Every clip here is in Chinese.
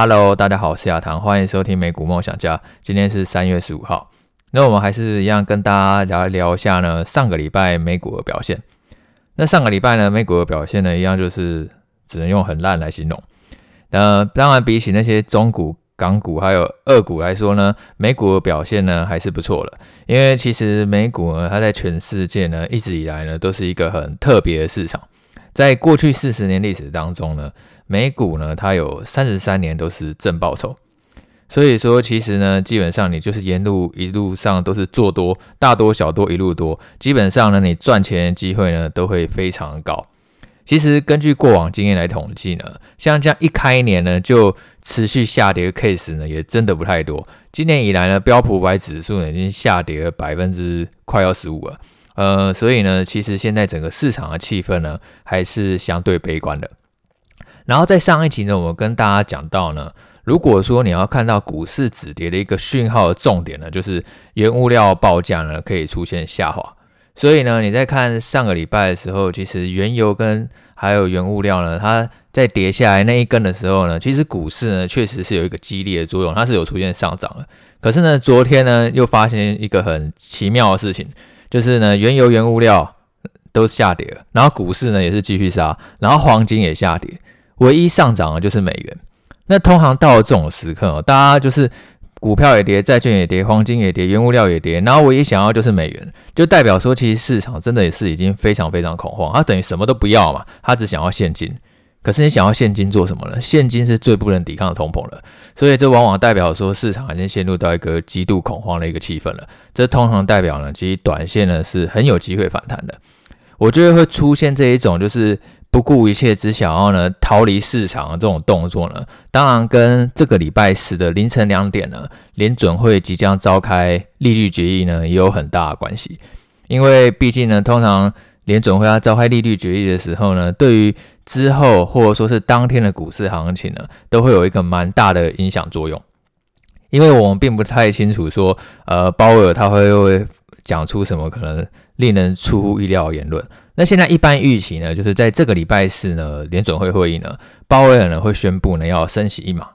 Hello，大家好，我是亚堂，欢迎收听美股梦想家。今天是三月十五号，那我们还是一样跟大家聊一聊一下呢，上个礼拜美股的表现。那上个礼拜呢，美股的表现呢，一样就是只能用很烂来形容。那当然，比起那些中股。港股还有二股来说呢，美股的表现呢还是不错的，因为其实美股呢，它在全世界呢一直以来呢都是一个很特别的市场，在过去四十年历史当中呢，美股呢它有三十三年都是正报酬，所以说其实呢基本上你就是沿路一路上都是做多，大多小多一路多，基本上呢你赚钱的机会呢都会非常高。其实根据过往经验来统计呢，像这样一开年呢就持续下跌的 case 呢，也真的不太多。今年以来呢，标普五百指数呢已经下跌了百分之快要十五了。呃，所以呢，其实现在整个市场的气氛呢还是相对悲观的。然后在上一集呢，我跟大家讲到呢，如果说你要看到股市止跌的一个讯号的重点呢，就是原物料报价呢可以出现下滑。所以呢，你在看上个礼拜的时候，其实原油跟还有原物料呢，它在跌下来那一根的时候呢，其实股市呢确实是有一个激烈的作用，它是有出现上涨的。可是呢，昨天呢又发现一个很奇妙的事情，就是呢原油、原物料都下跌了，然后股市呢也是继续杀，然后黄金也下跌，唯一上涨的就是美元。那通常到了这种时刻，大家就是。股票也跌，债券也跌，黄金也跌，原物料也跌，然后唯一想要就是美元，就代表说其实市场真的也是已经非常非常恐慌，它等于什么都不要嘛，它只想要现金。可是你想要现金做什么呢？现金是最不能抵抗的通膨了，所以这往往代表说市场已经陷入到一个极度恐慌的一个气氛了。这通常代表呢，其实短线呢是很有机会反弹的。我觉得会出现这一种就是。不顾一切只想要呢逃离市场的这种动作呢，当然跟这个礼拜四的凌晨两点呢，联准会即将召开利率决议呢也有很大的关系。因为毕竟呢，通常联准会要召开利率决议的时候呢，对于之后或者说是当天的股市行情呢，都会有一个蛮大的影响作用。因为我们并不太清楚说，呃，鲍威尔他会会讲出什么可能令人出乎意料的言论。那现在一般预期呢，就是在这个礼拜四呢，联准会会议呢，鲍威尔呢会宣布呢要升息一码，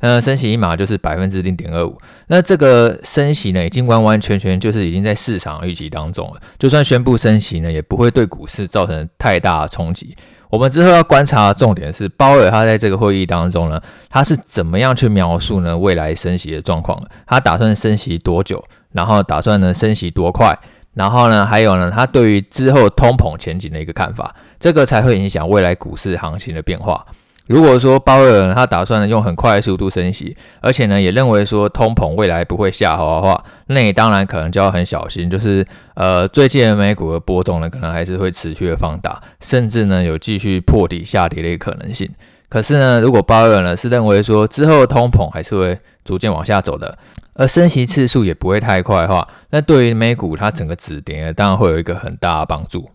那升息一码就是百分之零点二五。那这个升息呢，已经完完全全就是已经在市场预期当中了。就算宣布升息呢，也不会对股市造成太大的冲击。我们之后要观察的重点是鲍威尔他在这个会议当中呢，他是怎么样去描述呢未来升息的状况？他打算升息多久？然后打算呢升息多快？然后呢，还有呢，他对于之后通膨前景的一个看法，这个才会影响未来股市行情的变化。如果说鲍威尔他打算用很快的速度升息，而且呢也认为说通膨未来不会下滑的话，那你当然可能就要很小心，就是呃最近的美股的波动呢可能还是会持续的放大，甚至呢有继续破底下跌的一个可能性。可是呢，如果鲍威尔呢是认为说之后通膨还是会逐渐往下走的。而升息次数也不会太快的话，那对于美股它整个止跌，当然会有一个很大的帮助。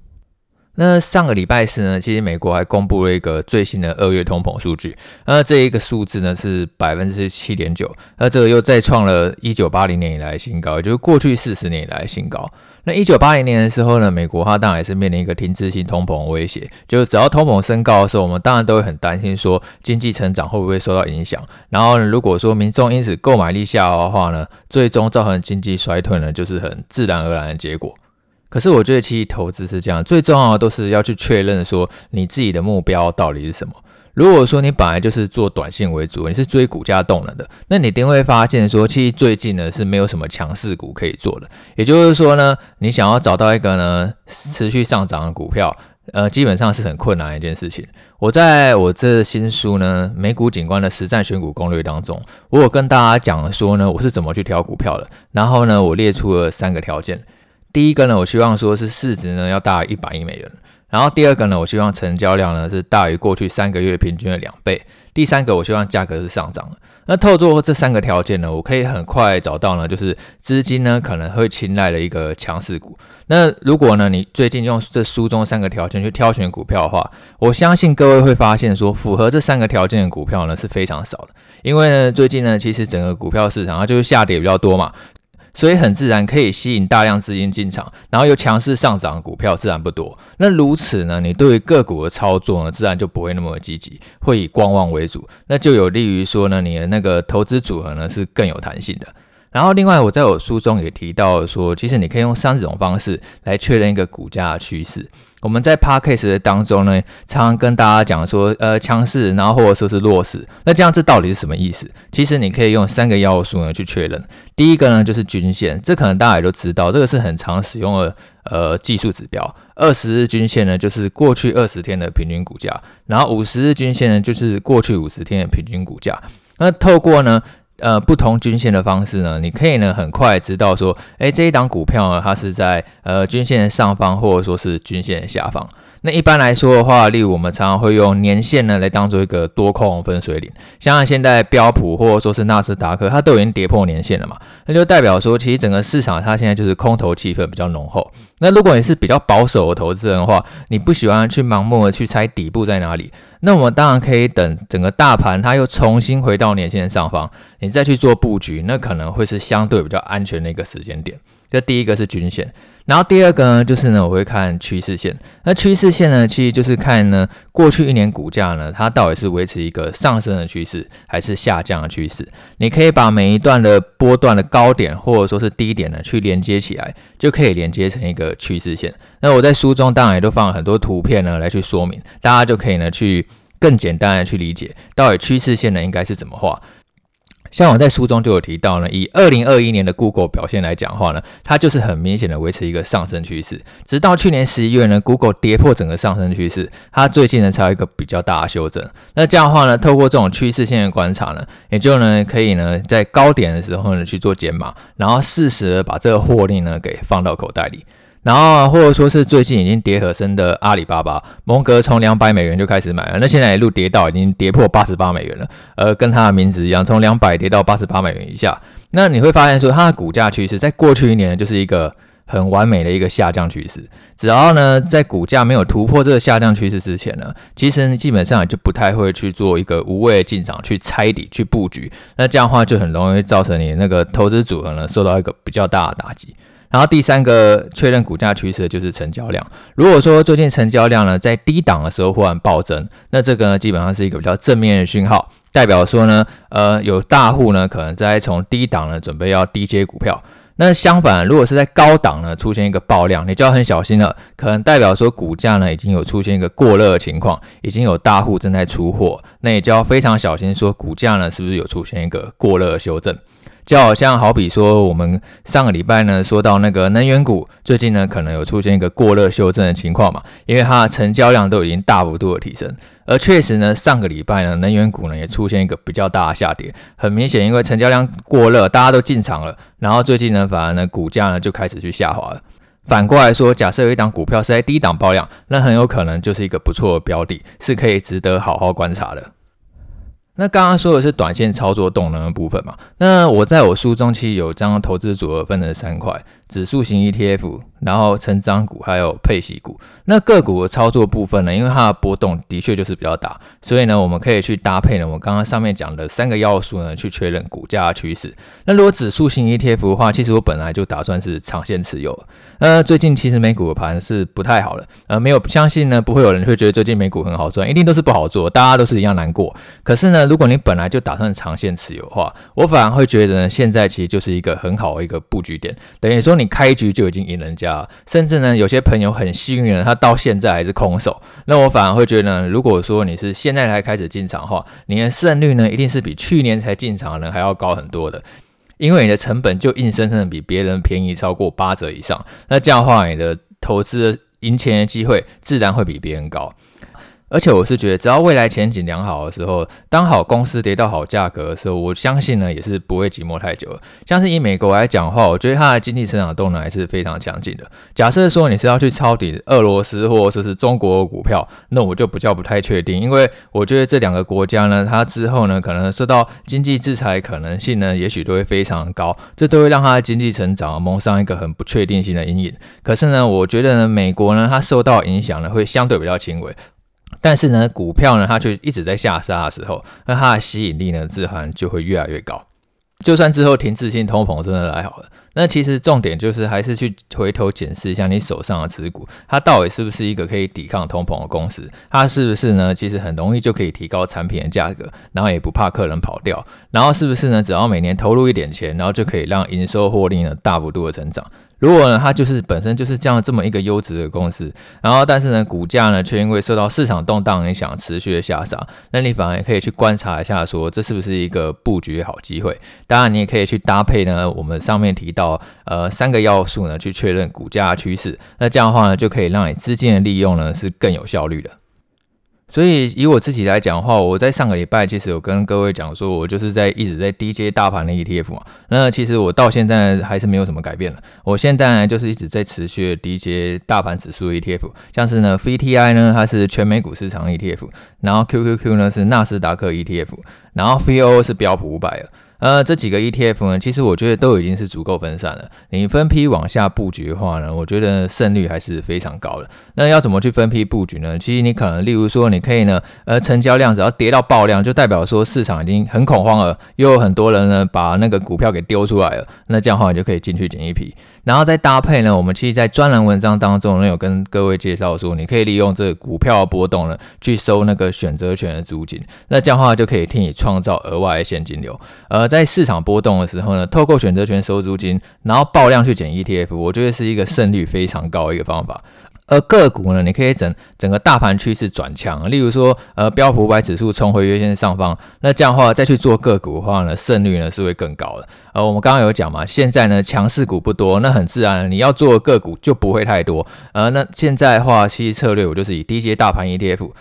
那上个礼拜四呢，其实美国还公布了一个最新的二月通膨数据，那这一个数字呢是百分之七点九，那这个又再创了一九八零年以来新高，也就是过去四十年以来新高。那一九八零年的时候呢，美国它当然也是面临一个停滞性通膨威胁，就是只要通膨升高的时候，我们当然都会很担心说经济成长会不会受到影响。然后呢，如果说民众因此购买力下滑的话呢，最终造成经济衰退呢，就是很自然而然的结果。可是我觉得其实投资是这样，最重要的都是要去确认说你自己的目标到底是什么。如果说你本来就是做短线为主，你是追股价动能的，那你一定会发现说，其实最近呢是没有什么强势股可以做的。也就是说呢，你想要找到一个呢持续上涨的股票，呃，基本上是很困难的一件事情。我在我这新书呢《美股景观的实战选股攻略》当中，我有跟大家讲说呢，我是怎么去挑股票的。然后呢，我列出了三个条件。第一个呢，我希望说是市值呢要大于一百亿美元。然后第二个呢，我希望成交量呢是大于过去三个月平均的两倍。第三个，我希望价格是上涨的。那透过这三个条件呢，我可以很快找到呢，就是资金呢可能会青睐的一个强势股。那如果呢你最近用这书中三个条件去挑选股票的话，我相信各位会发现说，符合这三个条件的股票呢是非常少的。因为呢最近呢其实整个股票市场它就是下跌比较多嘛。所以很自然可以吸引大量资金进场，然后又强势上涨的股票自然不多。那如此呢，你对于个股的操作呢，自然就不会那么积极，会以观望为主，那就有利于说呢，你的那个投资组合呢是更有弹性的。然后，另外我在我书中也提到说，其实你可以用三种方式来确认一个股价的趋势。我们在 Podcast 的当中呢，常常跟大家讲说，呃，强势，然后或者说是弱势。那这样这到底是什么意思？其实你可以用三个要素呢去确认。第一个呢就是均线，这可能大家也都知道，这个是很常使用的呃技术指标。二十日均线呢就是过去二十天的平均股价，然后五十日均线呢就是过去五十天的平均股价。那透过呢。呃，不同均线的方式呢，你可以呢很快知道说，诶，这一档股票呢，它是在呃均线上方，或者说是均线下方。那一般来说的话，例如我们常常会用年线呢来当做一个多空分水岭，像现在标普或者说是纳斯达克，它都已经跌破年线了嘛，那就代表说，其实整个市场它现在就是空头气氛比较浓厚。那如果你是比较保守的投资人的话，你不喜欢去盲目的去猜底部在哪里，那我们当然可以等整个大盘它又重新回到年线上方，你再去做布局，那可能会是相对比较安全的一个时间点。这第一个是均线。然后第二个呢，就是呢，我会看趋势线。那趋势线呢，其实就是看呢，过去一年股价呢，它到底是维持一个上升的趋势，还是下降的趋势。你可以把每一段的波段的高点或者说是低点呢，去连接起来，就可以连接成一个趋势线。那我在书中当然也都放了很多图片呢，来去说明，大家就可以呢，去更简单的去理解，到底趋势线呢，应该是怎么画。像我在书中就有提到呢，以二零二一年的 Google 表现来讲的话呢，它就是很明显的维持一个上升趋势，直到去年十一月呢，Google 跌破整个上升趋势，它最近呢才有一个比较大的修正。那这样的话呢，透过这种趋势线的观察呢，也就呢可以呢在高点的时候呢去做减码，然后适时的把这个获利呢给放到口袋里。然后或者说是最近已经跌很深的阿里巴巴，蒙格从两百美元就开始买了，那现在一路跌到已经跌破八十八美元了，呃，跟它的名字一样，从两百跌到八十八美元以下。那你会发现说，它的股价趋势在过去一年就是一个很完美的一个下降趋势。只要呢在股价没有突破这个下降趋势之前呢，其实基本上就不太会去做一个无谓的进场去猜底去布局。那这样的话就很容易造成你那个投资组合呢受到一个比较大的打击。然后第三个确认股价趋势就是成交量。如果说最近成交量呢在低档的时候忽然暴增，那这个呢基本上是一个比较正面的讯号，代表说呢，呃，有大户呢可能在从低档呢准备要低接股票。那相反，如果是在高档呢出现一个爆量，你就要很小心了，可能代表说股价呢已经有出现一个过热的情况，已经有大户正在出货，那也就要非常小心，说股价呢是不是有出现一个过热的修正。就好像好比说，我们上个礼拜呢说到那个能源股，最近呢可能有出现一个过热修正的情况嘛，因为它的成交量都已经大幅度的提升，而确实呢上个礼拜呢能源股呢也出现一个比较大的下跌，很明显因为成交量过热，大家都进场了，然后最近呢反而呢股价呢就开始去下滑了。反过来说，假设有一档股票是在低档爆量，那很有可能就是一个不错的标的，是可以值得好好观察的。那刚刚说的是短线操作动能的部分嘛？那我在我书中其实有将投资组合分成三块：指数型 ETF。然后成长股还有配息股，那个股的操作部分呢，因为它的波动的确就是比较大，所以呢，我们可以去搭配呢，我刚刚上面讲的三个要素呢，去确认股价的趋势。那如果指数型 ETF 的话，其实我本来就打算是长线持有。呃，最近其实美股的盘是不太好了，呃，没有相信呢，不会有人会觉得最近美股很好赚，一定都是不好做，大家都是一样难过。可是呢，如果你本来就打算长线持有的话，我反而会觉得呢，现在其实就是一个很好的一个布局点，等于说你开局就已经赢人家。甚至呢，有些朋友很幸运的，他到现在还是空手。那我反而会觉得呢，如果说你是现在才开始进场的话，你的胜率呢，一定是比去年才进场的人还要高很多的，因为你的成本就硬生生的比别人便宜超过八折以上。那这样的话，你的投资赢钱的机会自然会比别人高。而且我是觉得，只要未来前景良好的时候，当好公司跌到好价格的时候，我相信呢也是不会寂寞太久。像是以美国来讲的话，我觉得它的经济成长动能还是非常强劲的。假设说你是要去抄底俄罗斯或者说是中国的股票，那我就比较不太确定，因为我觉得这两个国家呢，它之后呢可能受到经济制裁可能性呢，也许都会非常高，这都会让它的经济成长蒙上一个很不确定性的阴影。可是呢，我觉得呢，美国呢它受到影响呢会相对比较轻微。但是呢，股票呢，它就一直在下杀的时候，那它的吸引力呢，自然就会越来越高。就算之后停滞性通膨真的来好了。那其实重点就是还是去回头检视一下你手上的持股，它到底是不是一个可以抵抗通膨的公司？它是不是呢？其实很容易就可以提高产品的价格，然后也不怕客人跑掉，然后是不是呢？只要每年投入一点钱，然后就可以让营收获利呢大幅度的成长。如果呢，它就是本身就是这样这么一个优质的公司，然后但是呢，股价呢却因为受到市场动荡影响持续的下杀，那你反而可以去观察一下，说这是不是一个布局好机会？当然，你也可以去搭配呢，我们上面提到呃三个要素呢，去确认股价趋势，那这样的话呢，就可以让你资金的利用呢是更有效率的。所以以我自己来讲的话，我在上个礼拜其实有跟各位讲说，我就是在一直在低阶大盘的 ETF 嘛。那其实我到现在还是没有什么改变了。我现在就是一直在持续的低阶大盘指数 ETF，像是呢 VTI 呢它是全美股市场 ETF，然后 QQQ 呢是纳斯达克 ETF，然后 VOO 是标普五百的。呃，这几个 ETF 呢，其实我觉得都已经是足够分散了。你分批往下布局的话呢，我觉得胜率还是非常高的。那要怎么去分批布局呢？其实你可能，例如说，你可以呢，呃，成交量只要跌到爆量，就代表说市场已经很恐慌了，又有很多人呢把那个股票给丢出来了。那这样的话，你就可以进去捡一批。然后再搭配呢，我们其实，在专栏文章当中呢，有跟各位介绍说，你可以利用这个股票波动呢，去收那个选择权的租金。那这样的话，就可以替你创造额外的现金流。而在在市场波动的时候呢，透过选择权收租金，然后爆量去捡 ETF，我觉得是一个胜率非常高的一个方法。而个股呢，你可以整整个大盘趋势转强，例如说，呃，标普五百指数重回月线上方，那这样的话再去做个股的话呢，胜率呢是会更高的。呃，我们刚刚有讲嘛，现在呢强势股不多，那很自然你要做个股就不会太多。呃，那现在的话，其实策略我就是以低阶大盘 ETF，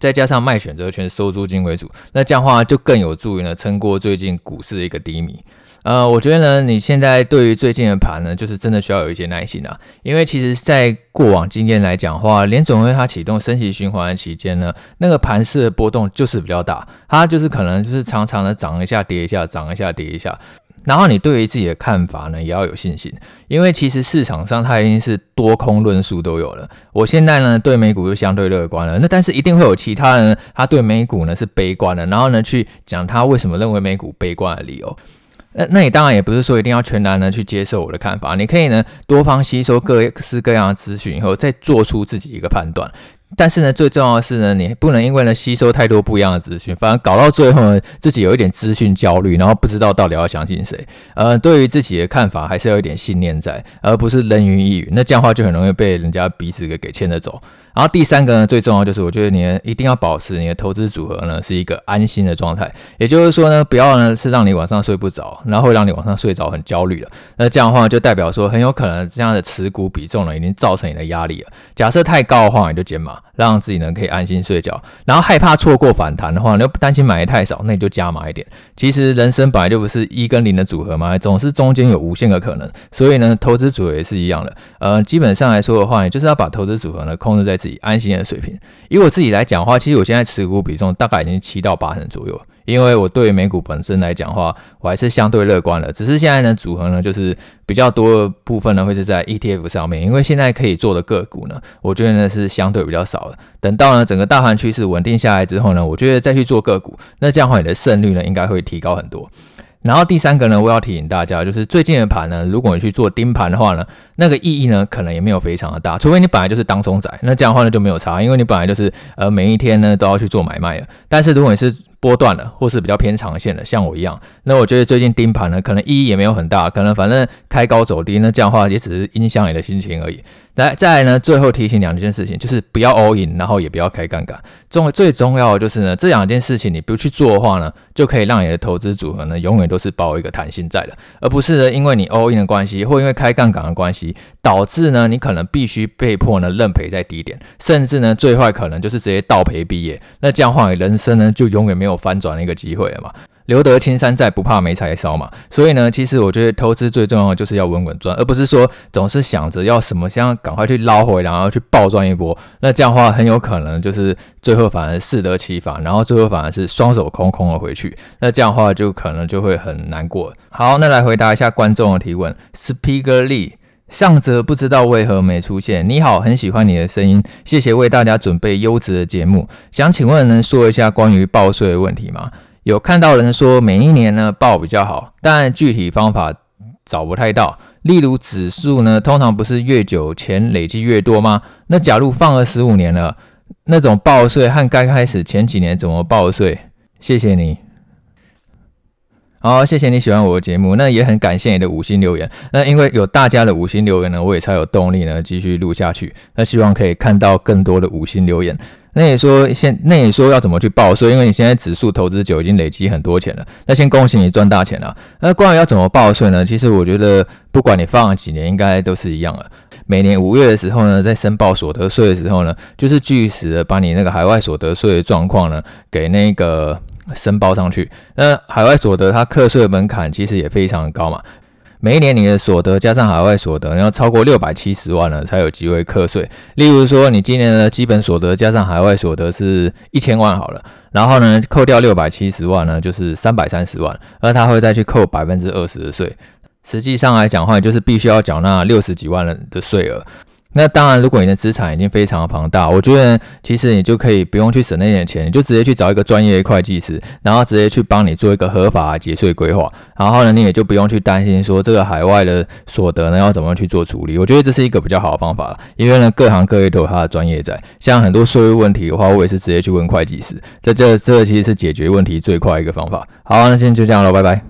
再加上卖选择权收租金为主，那这样的话就更有助于呢撑过最近股市的一个低迷。呃，我觉得呢，你现在对于最近的盘呢，就是真的需要有一些耐心啊，因为其实，在过往经验来讲的话，联总会它启动升息循环的期间呢，那个盘势的波动就是比较大，它就是可能就是常常的涨一下跌一下，涨一下跌一下，然后你对于自己的看法呢，也要有信心，因为其实市场上它已经是多空论述都有了，我现在呢对美股就相对乐观了，那但是一定会有其他人他对美股呢是悲观的，然后呢去讲他为什么认为美股悲观的理由。那那你当然也不是说一定要全然的去接受我的看法，你可以呢多方吸收各式各样的资讯以后，再做出自己一个判断。但是呢，最重要的是呢，你不能因为呢吸收太多不一样的资讯，反而搞到最后呢自己有一点资讯焦虑，然后不知道到底要相信谁。呃，对于自己的看法还是要有一点信念在，而不是人云亦云。那这样的话就很容易被人家鼻子给给牵着走。然后第三个呢，最重要就是我觉得你一定要保持你的投资组合呢是一个安心的状态，也就是说呢，不要呢是让你晚上睡不着，然后会让你晚上睡着很焦虑的。那这样的话就代表说很有可能这样的持股比重呢已经造成你的压力了。假设太高的话，你就减码，让自己呢可以安心睡觉。然后害怕错过反弹的话，你又不担心买的太少，那你就加码一点。其实人生本来就不是一跟零的组合嘛，总是中间有无限个可能。所以呢，投资组合也是一样的。呃，基本上来说的话，你就是要把投资组合呢控制在自己安心的水平。以我自己来讲的话，其实我现在持股比重大概已经七到八成左右。因为我对美股本身来讲的话，我还是相对乐观的。只是现在呢，组合呢就是比较多的部分呢会是在 ETF 上面。因为现在可以做的个股呢，我觉得呢是相对比较少的。等到呢整个大盘趋势稳定下来之后呢，我觉得再去做个股，那这样的话你的胜率呢应该会提高很多。然后第三个呢，我要提醒大家，就是最近的盘呢，如果你去做盯盘的话呢，那个意义呢，可能也没有非常的大，除非你本来就是当冲仔，那这样的话呢就没有差，因为你本来就是呃每一天呢都要去做买卖的。但是如果你是波段的，或是比较偏长线的，像我一样，那我觉得最近盯盘呢，可能意义也没有很大，可能反正开高走低，那这样的话也只是影响你的心情而已。来，再来呢，最后提醒两件事情，就是不要 all in，然后也不要开杠杆。重最重要的就是呢，这两件事情你不去做的话呢，就可以让你的投资组合呢，永远都是抱一个弹性在的，而不是呢，因为你 all in 的关系，或因为开杠杆的关系，导致呢，你可能必须被迫呢认赔在低点，甚至呢，最坏可能就是直接倒赔毕业。那这样的话，你人生呢，就永远没有翻转的一个机会了嘛。留得青山在，不怕没柴烧嘛。所以呢，其实我觉得投资最重要的就是要稳稳赚，而不是说总是想着要什么像赶快去捞回，然后去暴赚一波。那这样的话，很有可能就是最后反而适得其反，然后最后反而是双手空空的回去。那这样的话，就可能就会很难过。好，那来回答一下观众的提问。Speaker Lee 上则不知道为何没出现。你好，很喜欢你的声音，谢谢为大家准备优质的节目。想请问能说一下关于报税的问题吗？有看到人说每一年呢报比较好，但具体方法找不太到。例如指数呢，通常不是越久前累积越多吗？那假如放了十五年了，那种报税和刚开始前几年怎么报税？谢谢你。好，谢谢你喜欢我的节目，那也很感谢你的五星留言。那因为有大家的五星留言呢，我也才有动力呢继续录下去。那希望可以看到更多的五星留言。那也说现，那也说要怎么去报税？因为你现在指数投资就已经累积很多钱了。那先恭喜你赚大钱了。那关于要怎么报税呢？其实我觉得不管你放了几年，应该都是一样的。每年五月的时候呢，在申报所得税的时候呢，就是据实的把你那个海外所得税的状况呢给那个。申报上去，那海外所得它课税门槛其实也非常的高嘛。每一年你的所得加上海外所得，要超过六百七十万了才有机会课税。例如说，你今年的基本所得加上海外所得是一千万好了，然后呢扣掉六百七十万呢，就是三百三十万，而他会再去扣百分之二十的税。实际上来讲的话，就是必须要缴纳六十几万人的税额。那当然，如果你的资产已经非常的庞大，我觉得其实你就可以不用去省那点钱，你就直接去找一个专业的会计师，然后直接去帮你做一个合法的节税规划，然后呢，你也就不用去担心说这个海外的所得呢要怎么去做处理。我觉得这是一个比较好的方法，因为呢各行各业都有它的专业在，像很多税务问题的话，我也是直接去问会计师，这这这其实是解决问题最快一个方法。好，那今天就这样了，拜拜。